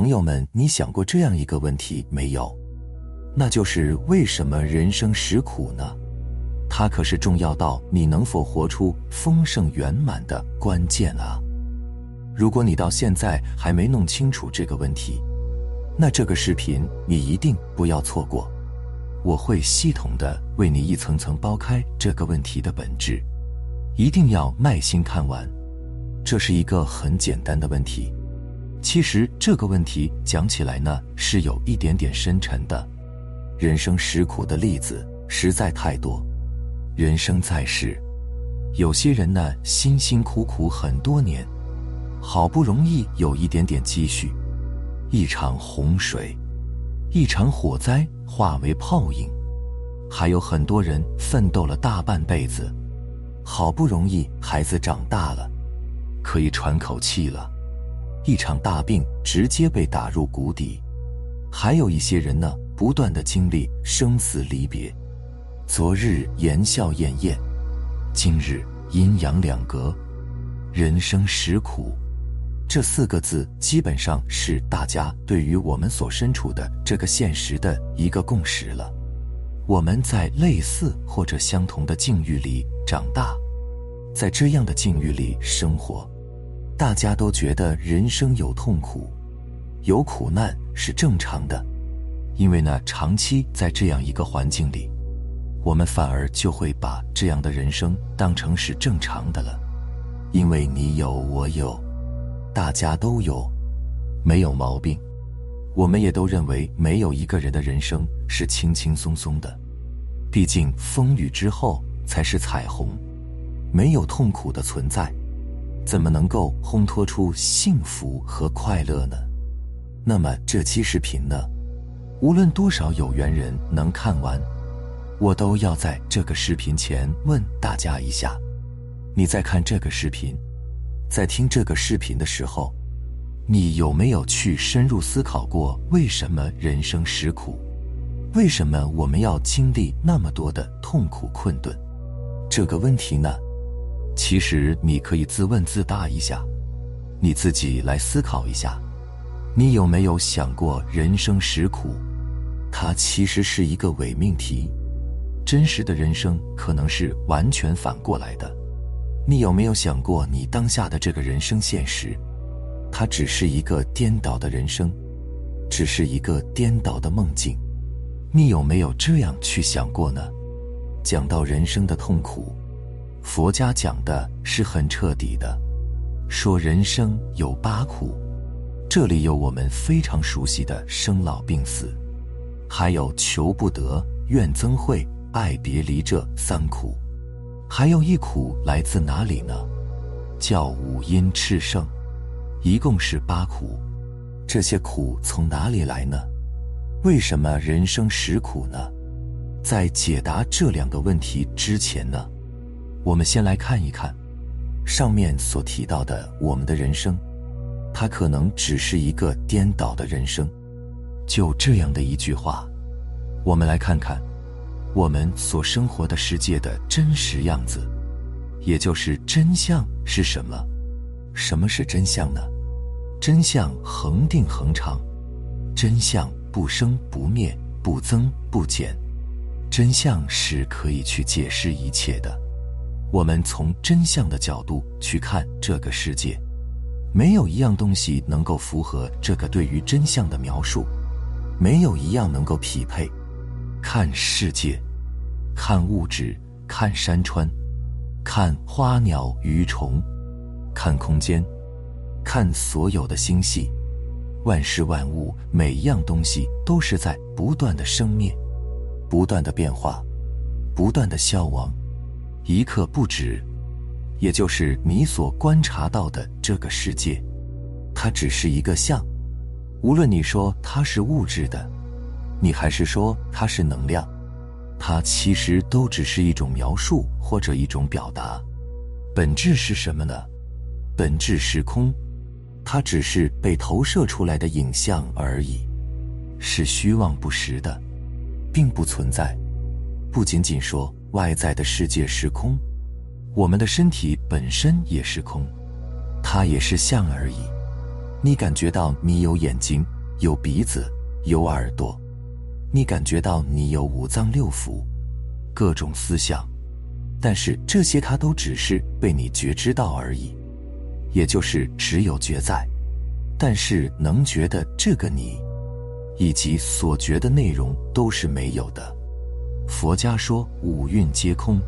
朋友们，你想过这样一个问题没有？那就是为什么人生实苦呢？它可是重要到你能否活出丰盛圆满的关键啊！如果你到现在还没弄清楚这个问题，那这个视频你一定不要错过。我会系统的为你一层层剥开这个问题的本质，一定要耐心看完。这是一个很简单的问题，其实这个问题讲起来呢是有一点点深沉的。人生实苦的例子实在太多。人生在世，有些人呢辛辛苦苦很多年，好不容易有一点点积蓄，一场洪水，一场火灾化为泡影；还有很多人奋斗了大半辈子，好不容易孩子长大了，可以喘口气了，一场大病直接被打入谷底；还有一些人呢，不断的经历生死离别。昨日言笑晏晏，今日阴阳两隔，人生实苦。这四个字基本上是大家对于我们所身处的这个现实的一个共识了。我们在类似或者相同的境遇里长大，在这样的境遇里生活，大家都觉得人生有痛苦，有苦难是正常的，因为呢，长期在这样一个环境里。我们反而就会把这样的人生当成是正常的了，因为你有我有，大家都有，没有毛病。我们也都认为没有一个人的人生是轻轻松松的，毕竟风雨之后才是彩虹，没有痛苦的存在，怎么能够烘托出幸福和快乐呢？那么这期视频呢，无论多少有缘人能看完。我都要在这个视频前问大家一下：你在看这个视频，在听这个视频的时候，你有没有去深入思考过为什么人生实苦？为什么我们要经历那么多的痛苦困顿？这个问题呢，其实你可以自问自答一下，你自己来思考一下，你有没有想过人生实苦？它其实是一个伪命题。真实的人生可能是完全反过来的，你有没有想过，你当下的这个人生现实，它只是一个颠倒的人生，只是一个颠倒的梦境？你有没有这样去想过呢？讲到人生的痛苦，佛家讲的是很彻底的，说人生有八苦，这里有我们非常熟悉的生老病死，还有求不得、怨憎会。爱别离这三苦，还有一苦来自哪里呢？叫五阴炽盛，一共是八苦。这些苦从哪里来呢？为什么人生实苦呢？在解答这两个问题之前呢，我们先来看一看上面所提到的我们的人生，它可能只是一个颠倒的人生。就这样的一句话，我们来看看。我们所生活的世界的真实样子，也就是真相是什么？什么是真相呢？真相恒定恒长，真相不生不灭，不增不减，真相是可以去解释一切的。我们从真相的角度去看这个世界，没有一样东西能够符合这个对于真相的描述，没有一样能够匹配。看世界，看物质，看山川，看花鸟鱼虫，看空间，看所有的星系，万事万物，每一样东西都是在不断的生灭，不断的变化，不断的消亡，一刻不止。也就是你所观察到的这个世界，它只是一个像，无论你说它是物质的。你还是说它是能量，它其实都只是一种描述或者一种表达，本质是什么呢？本质是空，它只是被投射出来的影像而已，是虚妄不实的，并不存在。不仅仅说外在的世界是空，我们的身体本身也是空，它也是相而已。你感觉到你有眼睛、有鼻子、有耳朵，你感觉到你有五脏六腑、各种思想，但是这些它都只是被你觉知到而已，也就是只有觉在，但是能觉的这个你，以及所觉的内容都是没有的。佛家说五蕴皆空，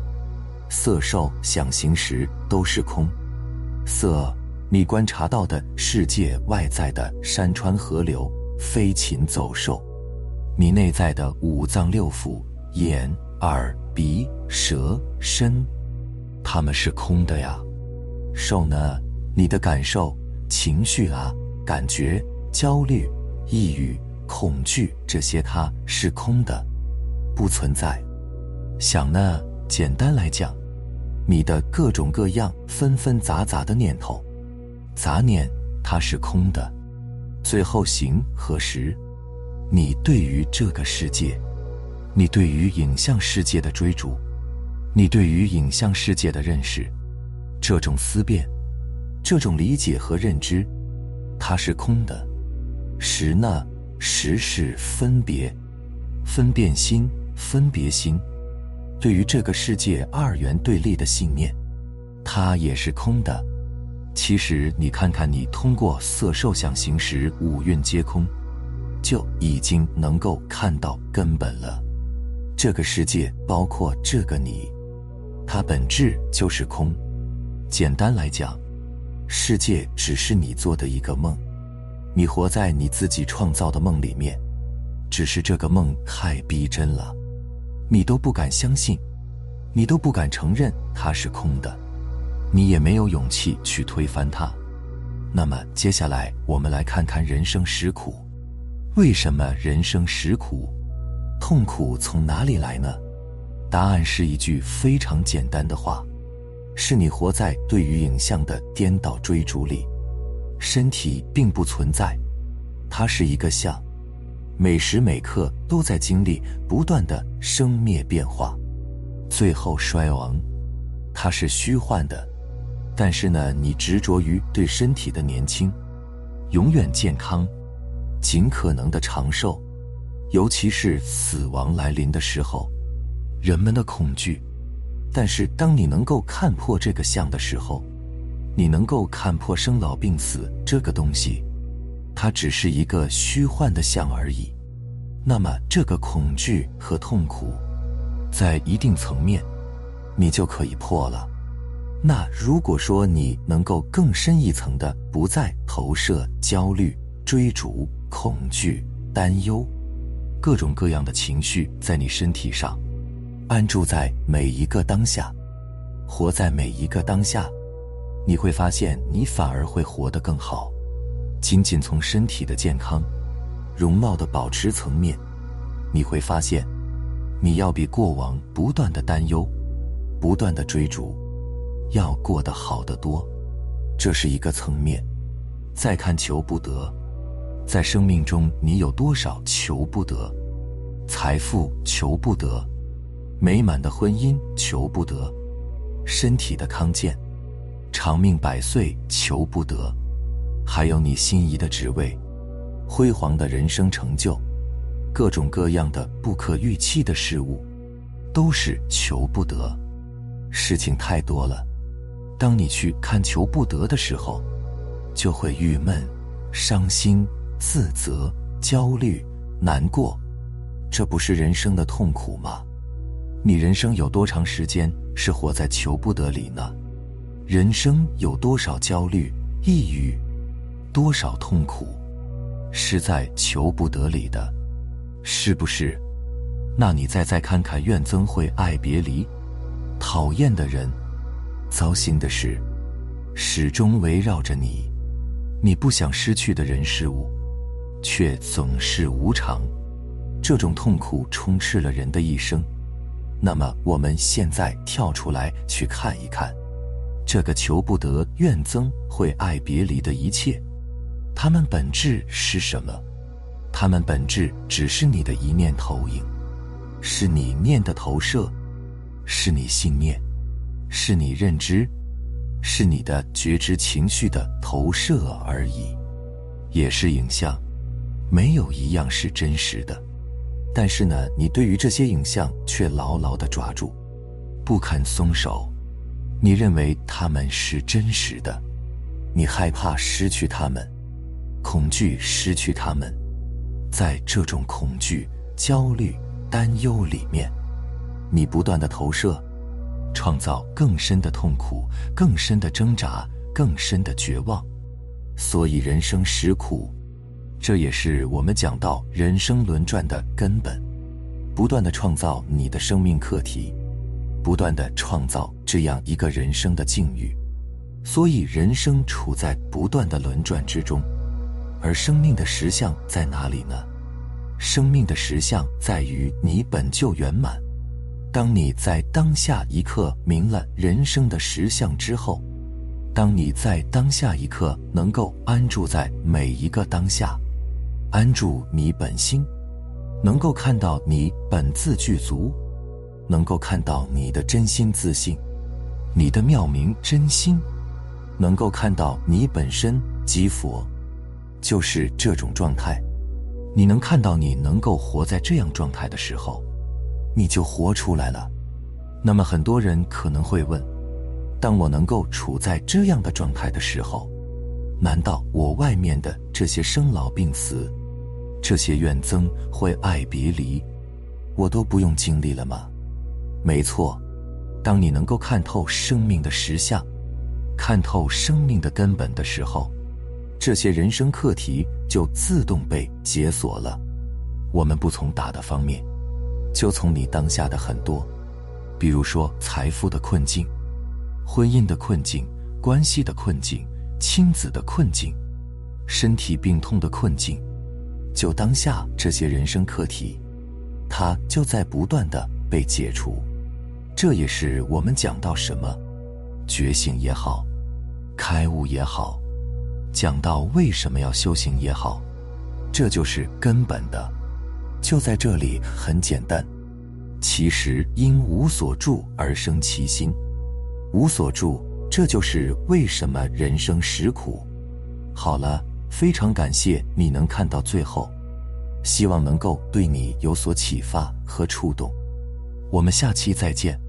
色、受、想、行、识都是空，色。你观察到的世界外在的山川河流、飞禽走兽，你内在的五脏六腑、眼、耳、鼻、舌、身，它们是空的呀。受呢？你的感受、情绪啊，感觉、焦虑、抑郁、恐惧这些，它是空的，不存在。想呢？简单来讲，你的各种各样纷纷杂杂的念头。杂念它是空的，最后行和实，你对于这个世界，你对于影像世界的追逐，你对于影像世界的认识，这种思辨，这种理解和认知，它是空的。识呢？识是分别，分辨心，分别心，对于这个世界二元对立的信念，它也是空的。其实，你看看，你通过色受想行识五蕴皆空，就已经能够看到根本了。这个世界包括这个你，它本质就是空。简单来讲，世界只是你做的一个梦，你活在你自己创造的梦里面，只是这个梦太逼真了，你都不敢相信，你都不敢承认它是空的。你也没有勇气去推翻它。那么接下来，我们来看看人生实苦。为什么人生实苦？痛苦从哪里来呢？答案是一句非常简单的话：是你活在对于影像的颠倒追逐里。身体并不存在，它是一个像，每时每刻都在经历不断的生灭变化，最后衰亡。它是虚幻的。但是呢，你执着于对身体的年轻、永远健康、尽可能的长寿，尤其是死亡来临的时候，人们的恐惧。但是，当你能够看破这个相的时候，你能够看破生老病死这个东西，它只是一个虚幻的相而已。那么，这个恐惧和痛苦，在一定层面，你就可以破了。那如果说你能够更深一层的，不再投射焦虑、追逐、恐惧、担忧，各种各样的情绪在你身体上，安住在每一个当下，活在每一个当下，你会发现你反而会活得更好。仅仅从身体的健康、容貌的保持层面，你会发现，你要比过往不断的担忧、不断的追逐。要过得好得多，这是一个层面。再看求不得，在生命中你有多少求不得？财富求不得，美满的婚姻求不得，身体的康健、长命百岁求不得，还有你心仪的职位、辉煌的人生成就，各种各样的不可预期的事物，都是求不得。事情太多了。当你去看求不得的时候，就会郁闷、伤心、自责、焦虑、难过，这不是人生的痛苦吗？你人生有多长时间是活在求不得里呢？人生有多少焦虑、抑郁，多少痛苦，是在求不得里的，是不是？那你再再看看怨憎会、爱别离，讨厌的人。糟心的事，始终围绕着你。你不想失去的人事物，却总是无常。这种痛苦充斥了人的一生。那么，我们现在跳出来去看一看，这个求不得、怨憎会、爱别离的一切，它们本质是什么？它们本质只是你的一念投影，是你念的投射，是你信念。是你认知，是你的觉知情绪的投射而已。也是影像，没有一样是真实的。但是呢，你对于这些影像却牢牢的抓住，不肯松手。你认为他们是真实的，你害怕失去他们，恐惧失去他们。在这种恐惧、焦虑、担忧里面，你不断的投射，创造更深的痛苦、更深的挣扎、更深的绝望。所以人生实苦，这也是我们讲到人生轮转的根本。不断的创造你的生命课题。不断的创造这样一个人生的境遇，所以人生处在不断的轮转之中，而生命的实相在哪里呢？生命的实相在于你本就圆满。当你在当下一刻明了人生的实相之后，当你在当下一刻能够安住在每一个当下，安住你本心，能够看到你本自具足。能够看到你的真心自信，你的妙明真心，能够看到你本身即佛，就是这种状态。你能看到你能够活在这样状态的时候，你就活出来了。那么很多人可能会问：当我能够处在这样的状态的时候，难道我外面的这些生老病死、这些怨憎会爱别离，我都不用经历了吗？没错，当你能够看透生命的实相，看透生命的根本的时候，这些人生课题就自动被解锁了。我们不从大的方面，就从你当下的很多，比如说财富的困境、婚姻的困境、关系的困境、亲子的困境、身体病痛的困境，就当下这些人生课题，它就在不断的被解除。这也是我们讲到什么，觉醒也好，开悟也好，讲到为什么要修行也好，这就是根本的，就在这里很简单。其实因无所住而生其心，无所住，这就是为什么人生实苦。好了，非常感谢你能看到最后，希望能够对你有所启发和触动。我们下期再见。